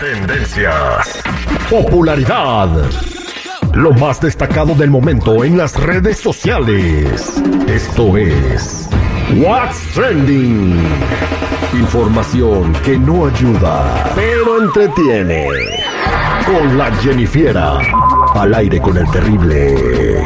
Tendencias. Popularidad. Lo más destacado del momento en las redes sociales. Esto es What's Trending. Información que no ayuda, pero entretiene. Con la Jennifiera. Al aire con el terrible.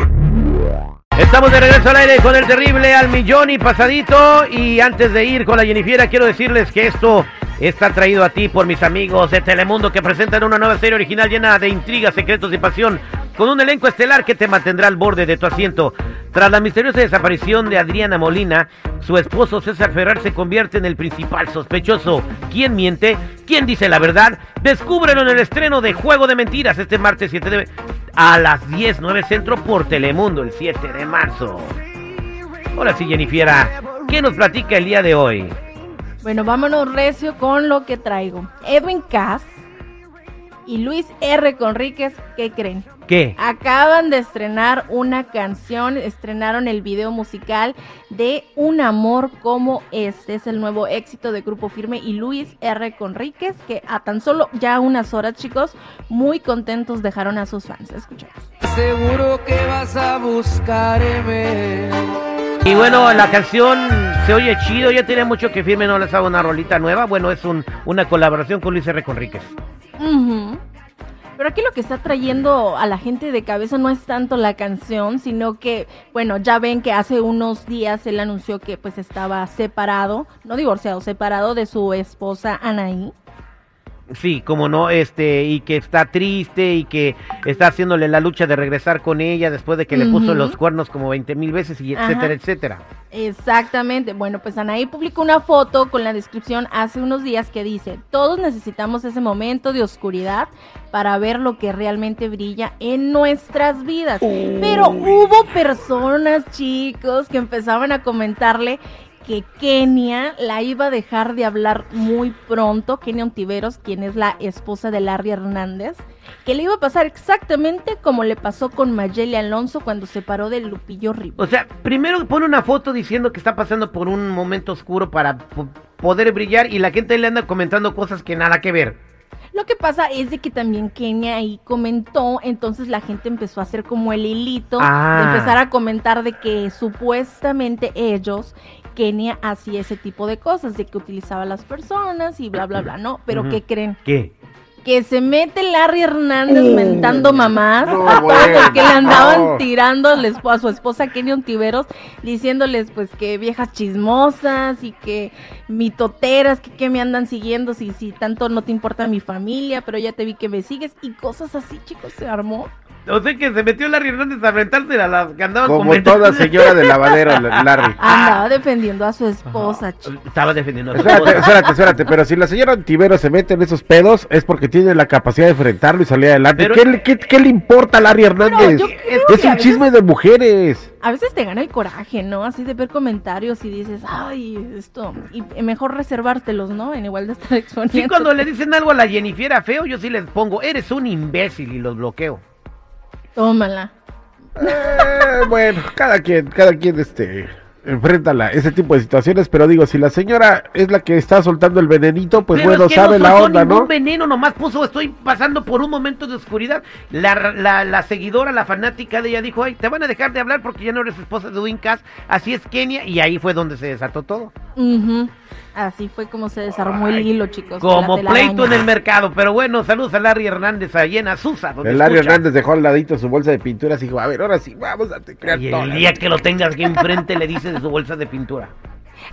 Estamos de regreso al aire con el terrible al millón y pasadito. Y antes de ir con la Jennifiera, quiero decirles que esto está traído a ti por mis amigos de Telemundo que presentan una nueva serie original llena de intrigas, secretos y pasión, con un elenco estelar que te mantendrá al borde de tu asiento. Tras la misteriosa desaparición de Adriana Molina, su esposo César Ferrer se convierte en el principal sospechoso. ¿Quién miente? ¿Quién dice la verdad? Descúbrelo en el estreno de Juego de Mentiras este martes 7 de a las 10, 9 centro por Telemundo el 7 de marzo. Ahora sí, Jennifiera, ¿qué nos platica el día de hoy? Bueno, vámonos recio con lo que traigo. Edwin Cass y Luis R. Conríquez, ¿qué creen? ¿Qué? Acaban de estrenar una canción, estrenaron el video musical de Un amor como este. Es el nuevo éxito de Grupo Firme y Luis R. Conríquez, que a tan solo ya unas horas, chicos, muy contentos dejaron a sus fans. Escuchemos. Seguro que vas a buscarme. Y bueno, la canción se oye chido, ya tiene mucho que Firme no les haga una rolita nueva. Bueno, es un, una colaboración con Luis R. Conríquez. Pero aquí lo que está trayendo a la gente de cabeza no es tanto la canción, sino que, bueno, ya ven que hace unos días él anunció que pues estaba separado, no divorciado, separado de su esposa Anaí. Sí, como no, este, y que está triste y que está haciéndole la lucha de regresar con ella después de que le puso los cuernos como 20 mil veces y Ajá. etcétera, etcétera. Exactamente. Bueno, pues Anaí publicó una foto con la descripción hace unos días que dice, todos necesitamos ese momento de oscuridad para ver lo que realmente brilla en nuestras vidas. Pero hubo personas, chicos, que empezaban a comentarle que Kenia la iba a dejar de hablar muy pronto, Kenia Ontiveros, quien es la esposa de Larry Hernández, que le iba a pasar exactamente como le pasó con Mayeli Alonso cuando se paró de Lupillo Rivera. O sea, primero pone una foto diciendo que está pasando por un momento oscuro para po- poder brillar y la gente le anda comentando cosas que nada que ver. Lo que pasa es de que también Kenia ahí comentó, entonces la gente empezó a hacer como el hilito, Ah. de empezar a comentar de que supuestamente ellos, Kenia hacía ese tipo de cosas, de que utilizaba a las personas y bla, bla, bla, ¿no? Pero. ¿qué creen? ¿Qué? Que se mete Larry Hernández Uh. mentando mamás no, bueno, que le andaban no. tirando a, su esposa Kenia Ontiveros, diciéndoles pues que viejas chismosas y que mitoteras, que, que me andan siguiendo si, si tanto no te importa mi familia, pero ya te vi que me sigues y cosas así, chicos, se armó. O sea que se metió Larry Hernández a aventarse a las que andaban Como comentando. toda señora de lavadero, Larry. Andaba defendiendo a su esposa, chicos. Estaba defendiendo a su Espérate, esposa. espérate, espérate, pero si la señora Antivero se mete en esos pedos es porque tiene la capacidad de enfrentarlo y salir adelante. Pero- ¿Qué, le- qué- qué le importa a Larry Hernández? es un veces- chisme de mujeres. A veces te gana el coraje, ¿no? Así de ver comentarios y dices, ay, esto, y mejor reservártelos, ¿no? En igual de estar exponiendo. Sí, cuando le dicen algo a la Jennifiera feo, yo sí les pongo, eres un imbécil y los bloqueo. Tómala. Eh, bueno, cada quien, cada quien este enfrenta la- ese tipo de situaciones, pero digo, si la señora es la que está soltando el venenito, pues Pero bueno, es que sabe no la onda, ¿no? veneno, nomás puso, estoy pasando por un momento de oscuridad. La, la, la seguidora, la fanática de ella dijo, ay, te van a dejar de hablar porque ya no eres esposa de Edwin Cass, así es Kenia, y ahí fue donde se desató todo. Así fue como se desarmó el hilo, chicos. Como pleito en el mercado, pero bueno, saludos a Larry Hernández allá en Azusa, donde El Larry escucha. Hernández dejó al ladito su bolsa de pinturas y dijo, a ver, ahora sí, vamos a teclear Y el día que lo tengas aquí enfrente le dices de su bolsa de pintura.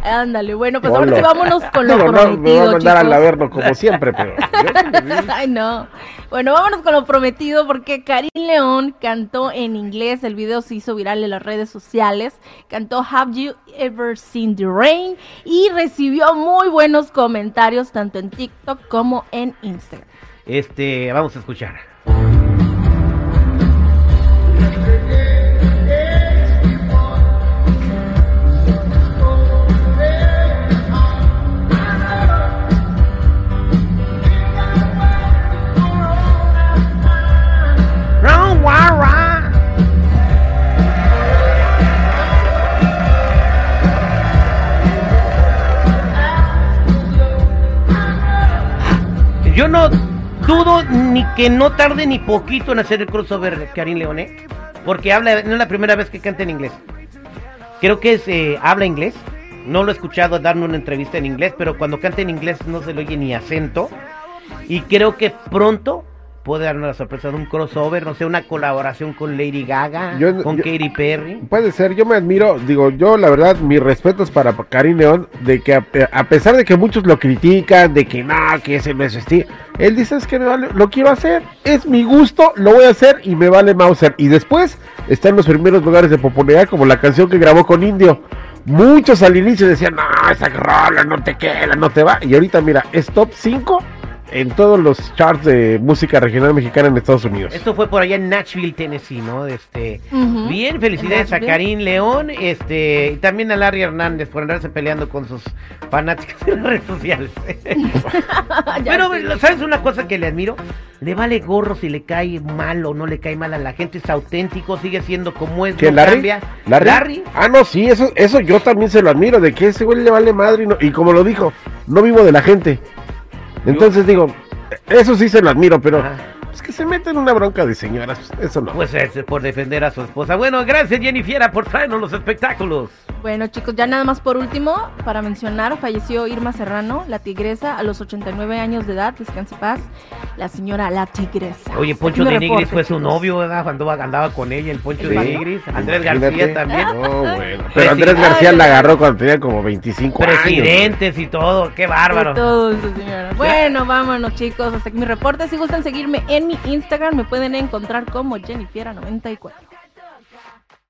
Ándale, bueno, pues ahora sí vámonos con lo Digo, no, me va a prometido, mandar al averno como siempre, pero... Ay, no. Bueno, vámonos con lo prometido porque Karim León cantó en inglés. El video se hizo viral en las redes sociales. Cantó Have You Ever Seen the Rain? Y recibió muy buenos comentarios tanto en TikTok como en Instagram. Este, vamos a escuchar. Yo no dudo ni que no tarde ni poquito en hacer el crossover Karim Leone, porque habla, no es la primera vez que canta en inglés. Creo que es, eh, habla inglés. No lo he escuchado darme una entrevista en inglés, pero cuando canta en inglés no se le oye ni acento. Y creo que pronto puede darnos la sorpresa de un crossover, no sé, una colaboración con Lady Gaga, Yo- con yo- Katy Perry. Puede ser, yo me admiro, digo, yo la verdad, mis respetos para Karim León, de que a, a pesar de que muchos lo critican, de que no, que ese no es estilo, él dice es que me vale, lo quiero hacer, es mi gusto, lo voy a hacer y me vale Mauser. Y después está en los primeros lugares de popularidad, como la canción que grabó con Indio. Muchos al inicio decían, no, esa rola no te queda, no te va. Y ahorita mira, es top 5 en todos los charts de música regional mexicana en Estados Unidos. Esto fue por allá en Nashville, Tennessee, ¿no? Este. Bien, felicidades a. Karim León, este, y también a Larry Hernández por andarse peleando con sus fanáticos en las redes sociales. Pero. ¿sabes una cosa que le admiro? Le vale gorro si le cae mal o no le cae mal a la gente, es auténtico, sigue siendo como es, ¿Qué, no Larry? cambia. Larry? Ah, no, sí, eso, eso yo también se lo admiro, de que ese güey le vale madre y, no- y como lo dijo, no vivo de la gente. Entonces digo, eso sí se lo admiro, pero Ajá. es que se mete en una bronca de señoras, eso no. Pues es por defender a su esposa. Bueno, gracias Jennifer por traernos los espectáculos. Bueno, chicos, ya nada más por último, para mencionar, falleció Irma Serrano, la tigresa, a los 89 años de edad, descanse paz, la señora La Tigresa. Oye, Poncho de Nigris fue su novio, ¿verdad? Cuando andaba con ella, el Poncho de. Nigris. Andrés. García también. No, bueno. Pero Andrés García la agarró cuando tenía como 25 años. Presidentes y todo, qué bárbaro. Todo eso, señora. Bueno, vámonos, chicos. Hasta aquí mi reporte. Si gustan seguirme en mi Instagram, me pueden encontrar como Jennifiera94.